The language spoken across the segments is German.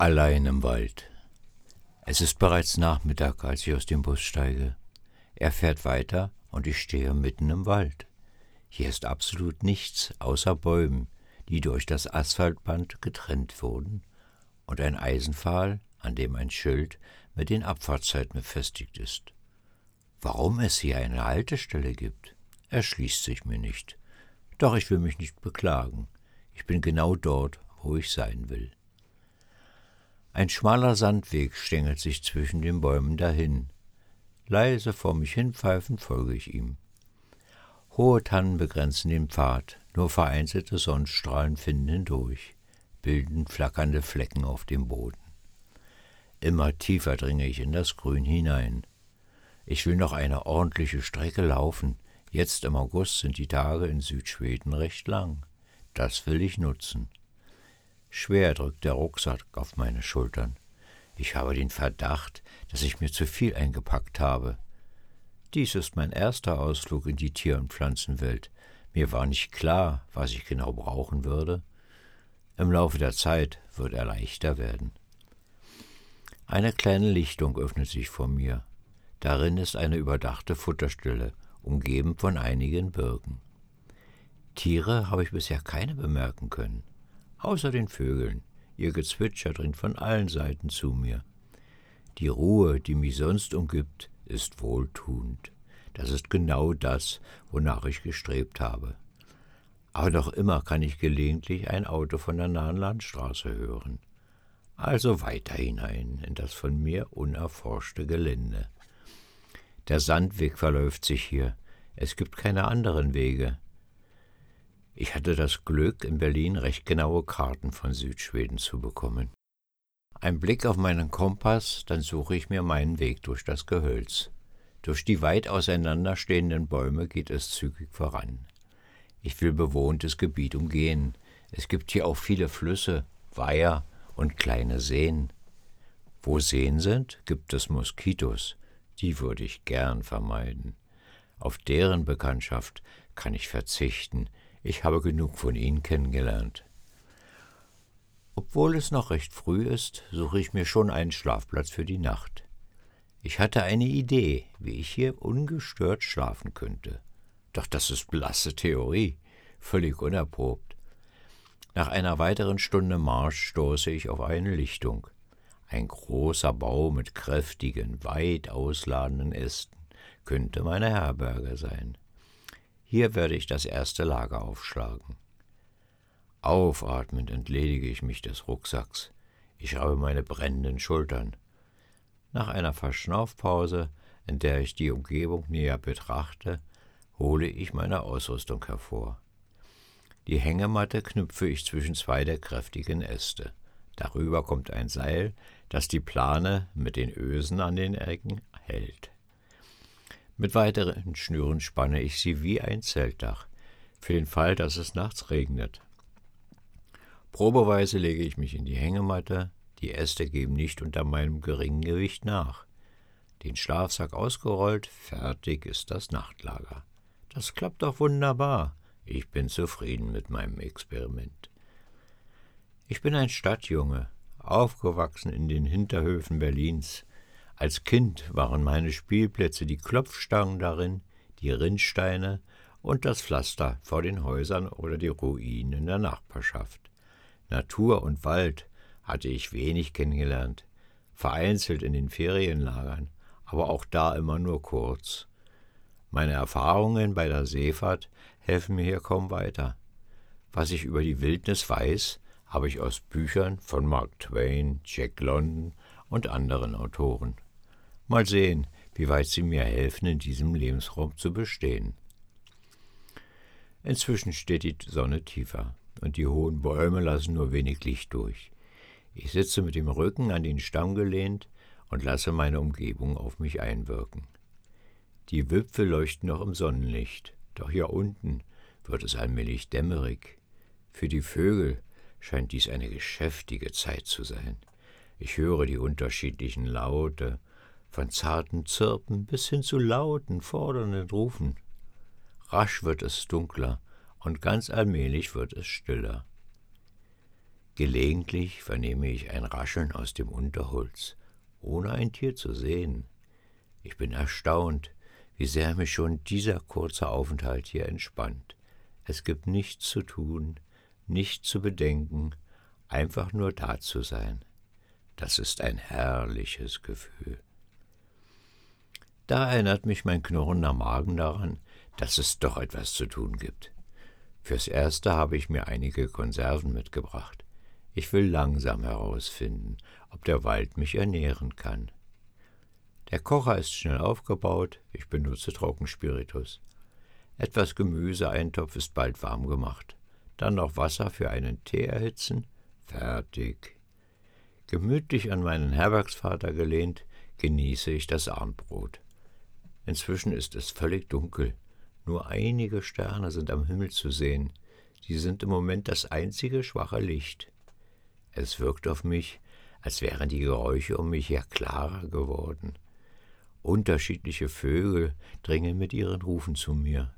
Allein im Wald. Es ist bereits Nachmittag, als ich aus dem Bus steige. Er fährt weiter und ich stehe mitten im Wald. Hier ist absolut nichts außer Bäumen, die durch das Asphaltband getrennt wurden, und ein Eisenpfahl, an dem ein Schild mit den Abfahrtszeiten befestigt ist. Warum es hier eine Haltestelle gibt, erschließt sich mir nicht. Doch ich will mich nicht beklagen. Ich bin genau dort, wo ich sein will. Ein schmaler Sandweg stängelt sich zwischen den Bäumen dahin. Leise vor mich hinpfeifend folge ich ihm. Hohe Tannen begrenzen den Pfad, nur vereinzelte Sonnenstrahlen finden hindurch, bilden flackernde Flecken auf dem Boden. Immer tiefer dringe ich in das Grün hinein. Ich will noch eine ordentliche Strecke laufen. Jetzt im August sind die Tage in Südschweden recht lang. Das will ich nutzen. Schwer drückt der Rucksack auf meine Schultern. Ich habe den Verdacht, dass ich mir zu viel eingepackt habe. Dies ist mein erster Ausflug in die Tier- und Pflanzenwelt. Mir war nicht klar, was ich genau brauchen würde. Im Laufe der Zeit wird er leichter werden. Eine kleine Lichtung öffnet sich vor mir. Darin ist eine überdachte Futterstelle, umgeben von einigen Birken. Tiere habe ich bisher keine bemerken können außer den Vögeln. Ihr Gezwitscher dringt von allen Seiten zu mir. Die Ruhe, die mich sonst umgibt, ist wohltuend. Das ist genau das, wonach ich gestrebt habe. Aber doch immer kann ich gelegentlich ein Auto von der nahen Landstraße hören. Also weiter hinein in das von mir unerforschte Gelände. Der Sandweg verläuft sich hier. Es gibt keine anderen Wege. Ich hatte das Glück, in Berlin recht genaue Karten von Südschweden zu bekommen. Ein Blick auf meinen Kompass, dann suche ich mir meinen Weg durch das Gehölz. Durch die weit auseinanderstehenden Bäume geht es zügig voran. Ich will bewohntes Gebiet umgehen. Es gibt hier auch viele Flüsse, Weiher und kleine Seen. Wo Seen sind, gibt es Moskitos. Die würde ich gern vermeiden. Auf deren Bekanntschaft kann ich verzichten, ich habe genug von ihnen kennengelernt. Obwohl es noch recht früh ist, suche ich mir schon einen Schlafplatz für die Nacht. Ich hatte eine Idee, wie ich hier ungestört schlafen könnte. Doch das ist blasse Theorie, völlig unerprobt. Nach einer weiteren Stunde Marsch stoße ich auf eine Lichtung. Ein großer Bau mit kräftigen, weit ausladenden Ästen könnte meine Herberge sein. Hier werde ich das erste Lager aufschlagen. Aufatmend entledige ich mich des Rucksacks. Ich habe meine brennenden Schultern. Nach einer Verschnaufpause, in der ich die Umgebung näher betrachte, hole ich meine Ausrüstung hervor. Die Hängematte knüpfe ich zwischen zwei der kräftigen Äste. Darüber kommt ein Seil, das die Plane mit den Ösen an den Ecken hält. Mit weiteren Schnüren spanne ich sie wie ein Zeltdach, für den Fall, dass es nachts regnet. Probeweise lege ich mich in die Hängematte, die Äste geben nicht unter meinem geringen Gewicht nach. Den Schlafsack ausgerollt, fertig ist das Nachtlager. Das klappt doch wunderbar. Ich bin zufrieden mit meinem Experiment. Ich bin ein Stadtjunge, aufgewachsen in den Hinterhöfen Berlins, als Kind waren meine Spielplätze die Klopfstangen darin, die Rinnsteine und das Pflaster vor den Häusern oder die Ruinen in der Nachbarschaft. Natur und Wald hatte ich wenig kennengelernt, vereinzelt in den Ferienlagern, aber auch da immer nur kurz. Meine Erfahrungen bei der Seefahrt helfen mir hier kaum weiter. Was ich über die Wildnis weiß, habe ich aus Büchern von Mark Twain, Jack London und anderen Autoren. Mal sehen, wie weit sie mir helfen, in diesem Lebensraum zu bestehen. Inzwischen steht die Sonne tiefer und die hohen Bäume lassen nur wenig Licht durch. Ich sitze mit dem Rücken an den Stamm gelehnt und lasse meine Umgebung auf mich einwirken. Die Wipfel leuchten noch im Sonnenlicht, doch hier unten wird es allmählich dämmerig. Für die Vögel scheint dies eine geschäftige Zeit zu sein. Ich höre die unterschiedlichen Laute von zarten Zirpen bis hin zu lauten, fordernden Rufen. Rasch wird es dunkler und ganz allmählich wird es stiller. Gelegentlich vernehme ich ein Rascheln aus dem Unterholz, ohne ein Tier zu sehen. Ich bin erstaunt, wie sehr mich schon dieser kurze Aufenthalt hier entspannt. Es gibt nichts zu tun, nichts zu bedenken, einfach nur da zu sein. Das ist ein herrliches Gefühl. Da erinnert mich mein knurrender Magen daran, dass es doch etwas zu tun gibt. Fürs Erste habe ich mir einige Konserven mitgebracht. Ich will langsam herausfinden, ob der Wald mich ernähren kann. Der Kocher ist schnell aufgebaut, ich benutze Trockenspiritus. Etwas Gemüseeintopf ist bald warm gemacht. Dann noch Wasser für einen Tee erhitzen. Fertig. Gemütlich an meinen Herbergsvater gelehnt, genieße ich das Abendbrot. Inzwischen ist es völlig dunkel. Nur einige Sterne sind am Himmel zu sehen. Sie sind im Moment das einzige schwache Licht. Es wirkt auf mich, als wären die Geräusche um mich her klarer geworden. Unterschiedliche Vögel dringen mit ihren Rufen zu mir.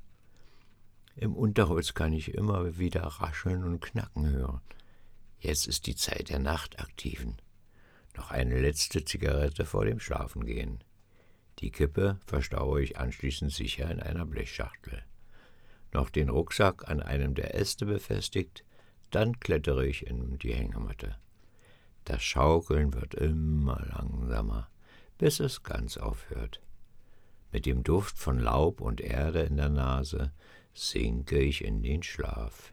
Im Unterholz kann ich immer wieder rascheln und knacken hören. Jetzt ist die Zeit der Nachtaktiven. Noch eine letzte Zigarette vor dem Schlafengehen. Die Kippe verstaue ich anschließend sicher in einer Blechschachtel. Noch den Rucksack an einem der Äste befestigt, dann klettere ich in die Hängematte. Das Schaukeln wird immer langsamer bis es ganz aufhört. Mit dem Duft von Laub und Erde in der Nase sinke ich in den Schlaf.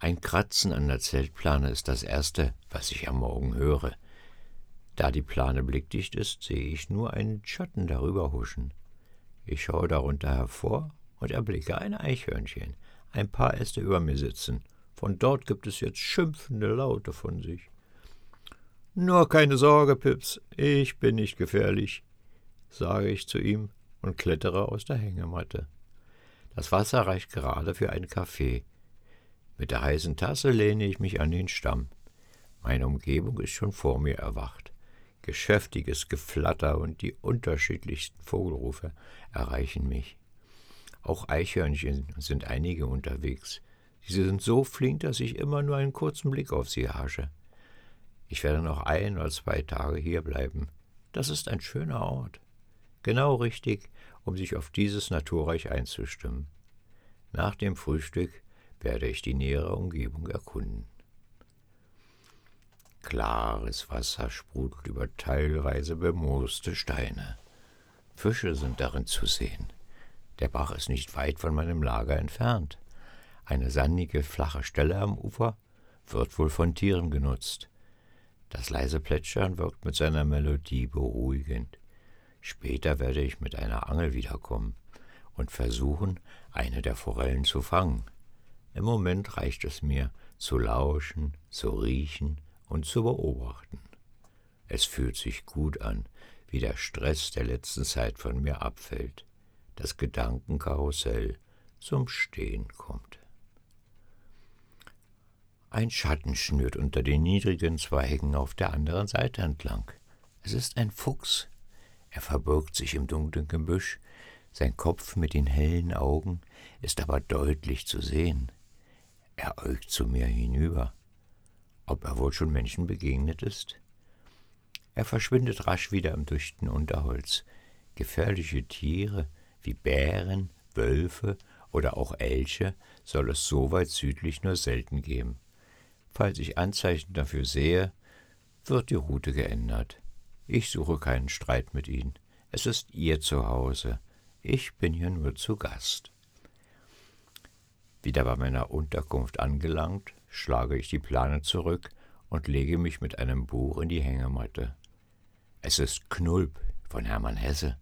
Ein Kratzen an der Zeltplane ist das Erste, was ich am Morgen höre. Da die Plane blickdicht ist, sehe ich nur einen Schatten darüber huschen. Ich schaue darunter hervor und erblicke ein Eichhörnchen, ein paar Äste über mir sitzen. Von dort gibt es jetzt schimpfende Laute von sich. Nur keine Sorge, Pips, ich bin nicht gefährlich, sage ich zu ihm und klettere aus der Hängematte. Das Wasser reicht gerade für einen Kaffee. Mit der heißen Tasse lehne ich mich an den Stamm. Meine Umgebung ist schon vor mir erwacht. Geschäftiges Geflatter und die unterschiedlichsten Vogelrufe erreichen mich. Auch Eichhörnchen sind einige unterwegs. Sie sind so flink, dass ich immer nur einen kurzen Blick auf sie hasche. Ich werde noch ein oder zwei Tage hier bleiben. Das ist ein schöner Ort. Genau richtig, um sich auf dieses Naturreich einzustimmen. Nach dem Frühstück werde ich die nähere Umgebung erkunden. Klares Wasser sprudelt über teilweise bemooste Steine. Fische sind darin zu sehen. Der Bach ist nicht weit von meinem Lager entfernt. Eine sandige, flache Stelle am Ufer wird wohl von Tieren genutzt. Das leise Plätschern wirkt mit seiner Melodie beruhigend. Später werde ich mit einer Angel wiederkommen und versuchen, eine der Forellen zu fangen. Im Moment reicht es mir, zu lauschen, zu riechen und zu beobachten. Es fühlt sich gut an, wie der Stress der letzten Zeit von mir abfällt, das Gedankenkarussell zum Stehen kommt. Ein Schatten schnürt unter den niedrigen Zweigen auf der anderen Seite entlang. Es ist ein Fuchs. Er verbirgt sich im dunklen Gebüsch. Sein Kopf mit den hellen Augen ist aber deutlich zu sehen. Er äugt zu mir hinüber. Ob er wohl schon Menschen begegnet ist? Er verschwindet rasch wieder im dichten Unterholz. Gefährliche Tiere wie Bären, Wölfe oder auch Elche soll es so weit südlich nur selten geben. Falls ich Anzeichen dafür sehe, wird die Route geändert. Ich suche keinen Streit mit Ihnen. Es ist Ihr Zuhause. Ich bin hier nur zu Gast. Wieder bei meiner Unterkunft angelangt, schlage ich die Plane zurück und lege mich mit einem Buch in die Hängematte. Es ist Knulp von Hermann Hesse.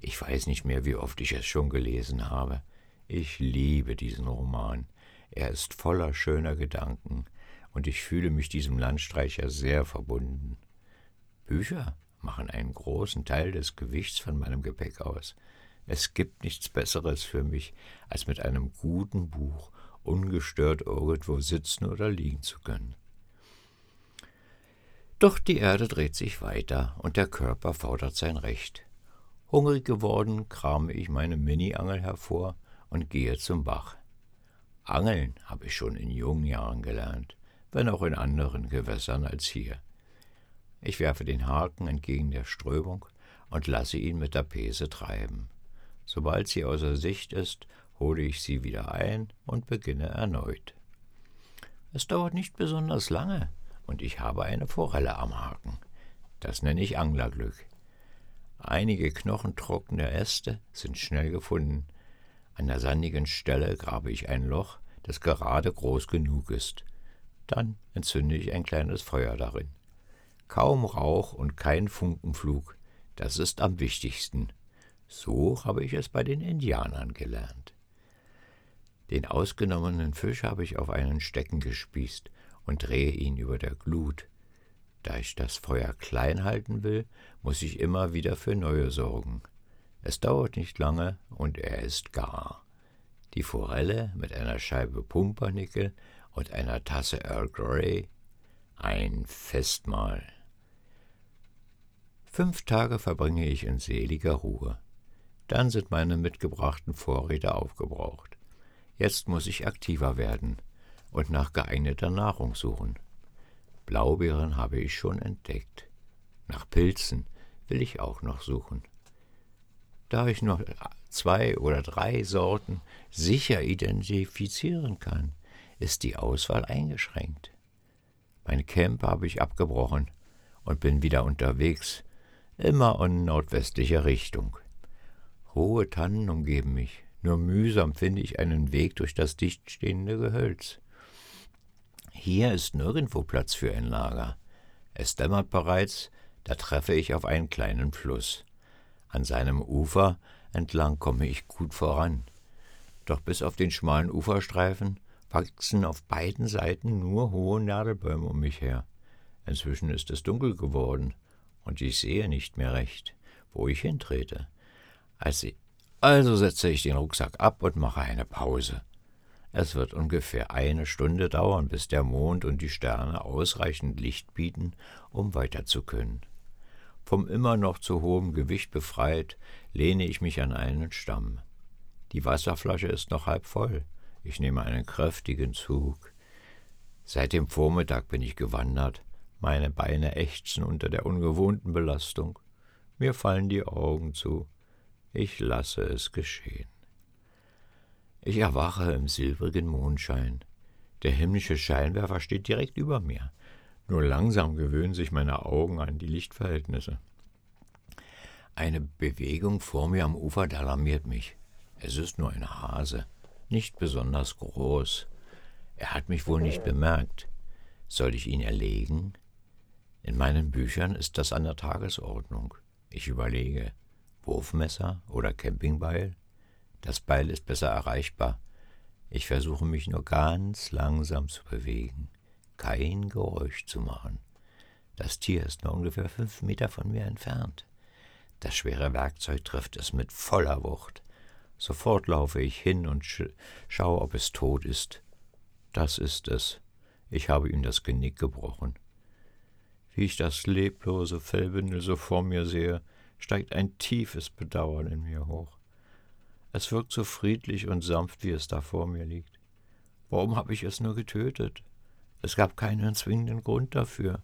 Ich weiß nicht mehr, wie oft ich es schon gelesen habe. Ich liebe diesen Roman. Er ist voller schöner Gedanken, und ich fühle mich diesem Landstreicher sehr verbunden. Bücher machen einen großen Teil des Gewichts von meinem Gepäck aus. Es gibt nichts Besseres für mich, als mit einem guten Buch ungestört irgendwo sitzen oder liegen zu können. Doch die Erde dreht sich weiter und der Körper fordert sein Recht. Hungrig geworden, krame ich meine Mini-Angel hervor und gehe zum Bach. Angeln habe ich schon in jungen Jahren gelernt, wenn auch in anderen Gewässern als hier. Ich werfe den Haken entgegen der Strömung und lasse ihn mit der Pese treiben. Sobald sie außer Sicht ist, hole ich sie wieder ein und beginne erneut. Es dauert nicht besonders lange und ich habe eine Forelle am Haken. Das nenne ich Anglerglück. Einige knochentrockene Äste sind schnell gefunden. An der sandigen Stelle grabe ich ein Loch, das gerade groß genug ist. Dann entzünde ich ein kleines Feuer darin. Kaum Rauch und kein Funkenflug, das ist am wichtigsten. So habe ich es bei den Indianern gelernt. Den ausgenommenen Fisch habe ich auf einen Stecken gespießt und drehe ihn über der Glut. Da ich das Feuer klein halten will, muss ich immer wieder für neue sorgen. Es dauert nicht lange und er ist gar. Die Forelle mit einer Scheibe Pumpernickel und einer Tasse Earl Grey. Ein Festmahl. Fünf Tage verbringe ich in seliger Ruhe. Dann sind meine mitgebrachten Vorräte aufgebraucht. Jetzt muss ich aktiver werden und nach geeigneter Nahrung suchen. Blaubeeren habe ich schon entdeckt. Nach Pilzen will ich auch noch suchen. Da ich noch zwei oder drei Sorten sicher identifizieren kann, ist die Auswahl eingeschränkt. Mein Camp habe ich abgebrochen und bin wieder unterwegs, immer in nordwestlicher Richtung. Hohe Tannen umgeben mich, nur mühsam finde ich einen Weg durch das dichtstehende Gehölz. Hier ist nirgendwo Platz für ein Lager. Es dämmert bereits, da treffe ich auf einen kleinen Fluss. An seinem Ufer entlang komme ich gut voran. Doch bis auf den schmalen Uferstreifen wachsen auf beiden Seiten nur hohe Nadelbäume um mich her. Inzwischen ist es dunkel geworden und ich sehe nicht mehr recht, wo ich hintrete. Also setze ich den Rucksack ab und mache eine Pause. Es wird ungefähr eine Stunde dauern, bis der Mond und die Sterne ausreichend Licht bieten, um weiter zu können. Vom immer noch zu hohem Gewicht befreit, lehne ich mich an einen Stamm. Die Wasserflasche ist noch halb voll. Ich nehme einen kräftigen Zug. Seit dem Vormittag bin ich gewandert. Meine Beine ächzen unter der ungewohnten Belastung. Mir fallen die Augen zu. Ich lasse es geschehen. Ich erwache im silbrigen Mondschein. Der himmlische Scheinwerfer steht direkt über mir. Nur langsam gewöhnen sich meine Augen an die Lichtverhältnisse. Eine Bewegung vor mir am Ufer alarmiert mich. Es ist nur ein Hase, nicht besonders groß. Er hat mich wohl nicht bemerkt. Soll ich ihn erlegen? In meinen Büchern ist das an der Tagesordnung. Ich überlege, Wurfmesser oder Campingbeil? Das Beil ist besser erreichbar. Ich versuche mich nur ganz langsam zu bewegen kein Geräusch zu machen. Das Tier ist nur ungefähr fünf Meter von mir entfernt. Das schwere Werkzeug trifft es mit voller Wucht. Sofort laufe ich hin und sch schaue, ob es tot ist. Das ist es. Ich habe ihm das Genick gebrochen. Wie ich das leblose Fellbündel so vor mir sehe, steigt ein tiefes Bedauern in mir hoch. Es wirkt so friedlich und sanft, wie es da vor mir liegt. Warum habe ich es nur getötet? Es gab keinen zwingenden Grund dafür.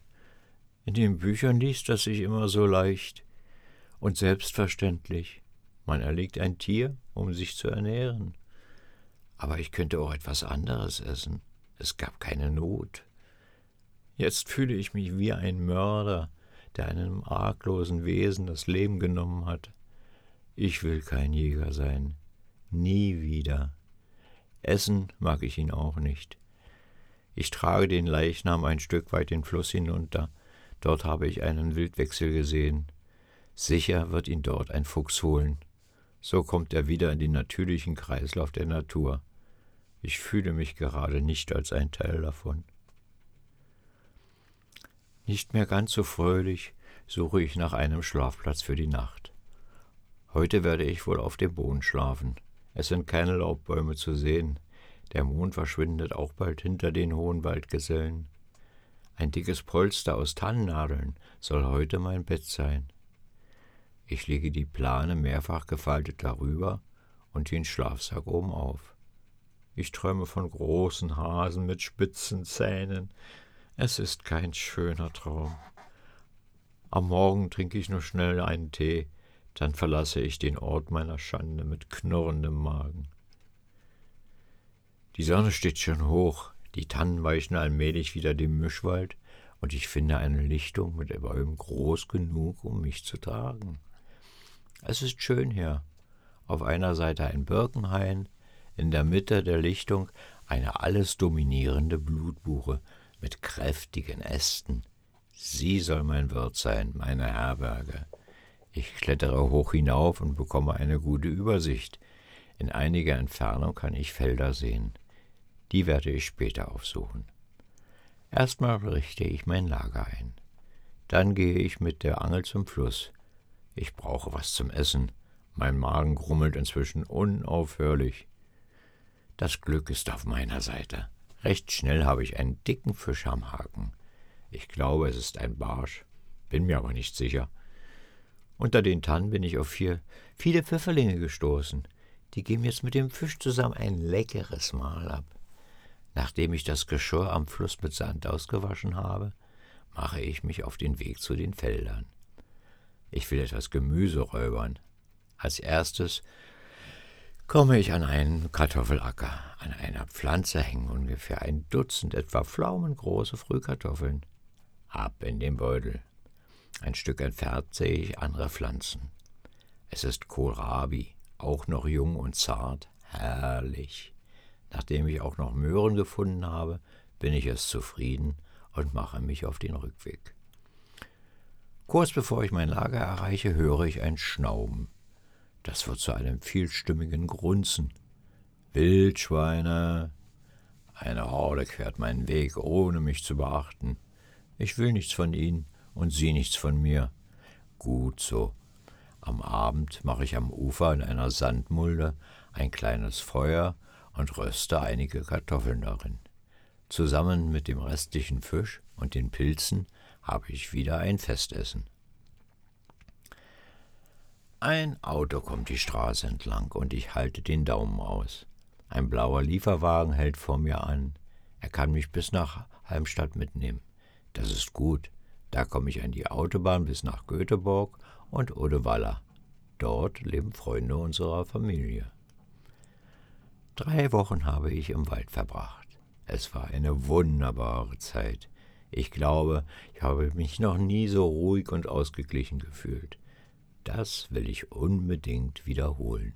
In den Büchern liest das sich immer so leicht und selbstverständlich. Man erlegt ein Tier, um sich zu ernähren. Aber ich könnte auch etwas anderes essen. Es gab keine Not. Jetzt fühle ich mich wie ein Mörder, der einem arglosen Wesen das Leben genommen hat. Ich will kein Jäger sein. Nie wieder. Essen mag ich ihn auch nicht. Ich trage den Leichnam ein Stück weit den Fluss hinunter. Dort habe ich einen Wildwechsel gesehen. Sicher wird ihn dort ein Fuchs holen. So kommt er wieder in den natürlichen Kreislauf der Natur. Ich fühle mich gerade nicht als ein Teil davon. Nicht mehr ganz so fröhlich suche ich nach einem Schlafplatz für die Nacht. Heute werde ich wohl auf dem Boden schlafen. Es sind keine Laubbäume zu sehen. Der Mond verschwindet auch bald hinter den hohen Waldgesellen. Ein dickes Polster aus Tannennadeln soll heute mein Bett sein. Ich lege die Plane mehrfach gefaltet darüber und den Schlafsack oben auf. Ich träume von großen Hasen mit spitzen Zähnen. Es ist kein schöner Traum. Am Morgen trinke ich nur schnell einen Tee, dann verlasse ich den Ort meiner Schande mit knurrendem Magen. Die Sonne steht schon hoch, die Tannen weichen allmählich wieder dem Mischwald, und ich finde eine Lichtung mit Bäumen groß genug, um mich zu tragen. Es ist schön hier. Auf einer Seite ein Birkenhain, in der Mitte der Lichtung eine alles dominierende Blutbuche mit kräftigen Ästen. Sie soll mein Wirt sein, meine Herberge. Ich klettere hoch hinauf und bekomme eine gute Übersicht. In einiger Entfernung kann ich Felder sehen. Die werde ich später aufsuchen. Erstmal richte ich mein Lager ein. Dann gehe ich mit der Angel zum Fluss. Ich brauche was zum Essen. Mein Magen grummelt inzwischen unaufhörlich. Das Glück ist auf meiner Seite. Recht schnell habe ich einen dicken Fisch am Haken. Ich glaube, es ist ein Barsch, bin mir aber nicht sicher. Unter den Tannen bin ich auf vier, viele Pfifferlinge gestoßen. Die geben jetzt mit dem Fisch zusammen ein leckeres Mahl ab. Nachdem ich das Geschirr am Fluss mit Sand ausgewaschen habe, mache ich mich auf den Weg zu den Feldern. Ich will etwas Gemüse räubern. Als erstes komme ich an einen Kartoffelacker. An einer Pflanze hängen ungefähr ein Dutzend etwa pflaumengroße Frühkartoffeln. Ab in den Beutel. Ein Stück entfernt sehe ich andere Pflanzen. Es ist Kohlrabi, auch noch jung und zart, herrlich. Nachdem ich auch noch Möhren gefunden habe, bin ich es zufrieden und mache mich auf den Rückweg. Kurz bevor ich mein Lager erreiche, höre ich ein Schnauben. Das wird zu einem vielstimmigen Grunzen. Wildschweine! Eine Horde quert meinen Weg, ohne mich zu beachten. Ich will nichts von ihnen und sie nichts von mir. Gut so. Am Abend mache ich am Ufer in einer Sandmulde ein kleines Feuer und röste einige Kartoffeln darin. Zusammen mit dem restlichen Fisch und den Pilzen habe ich wieder ein Festessen. Ein Auto kommt die Straße entlang und ich halte den Daumen aus. Ein blauer Lieferwagen hält vor mir an. Er kann mich bis nach Halmstadt mitnehmen. Das ist gut. Da komme ich an die Autobahn bis nach Göteborg und Odewalla. Dort leben Freunde unserer Familie. Drei Wochen habe ich im Wald verbracht. Es war eine wunderbare Zeit. Ich glaube, ich habe mich noch nie so ruhig und ausgeglichen gefühlt. Das will ich unbedingt wiederholen.